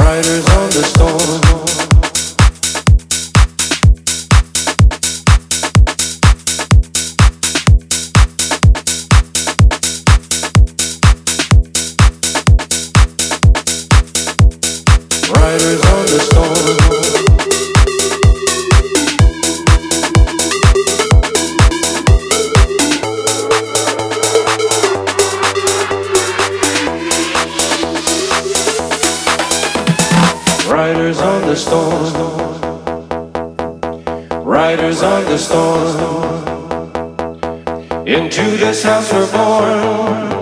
Riders on the storm. The storm. Riders on the storm. Into this house we're born.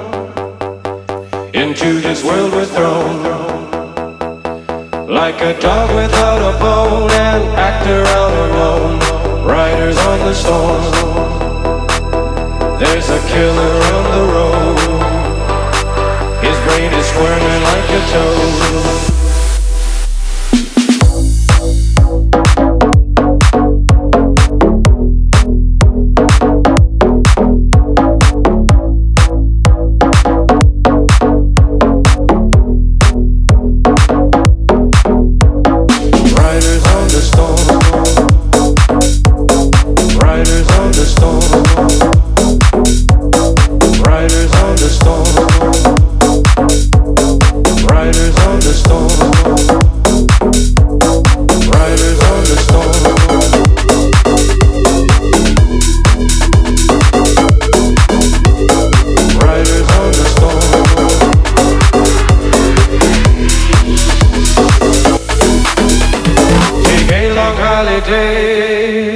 Into this world we're thrown. Like a dog without a bone, an actor out alone. Riders on the storm. There's a killer on the road. His brain is squirming like A long holiday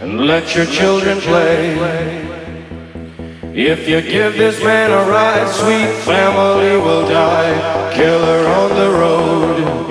and let your children play. If you give this man a ride, sweet family will die. Killer on the road,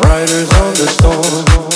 Riders on the storm.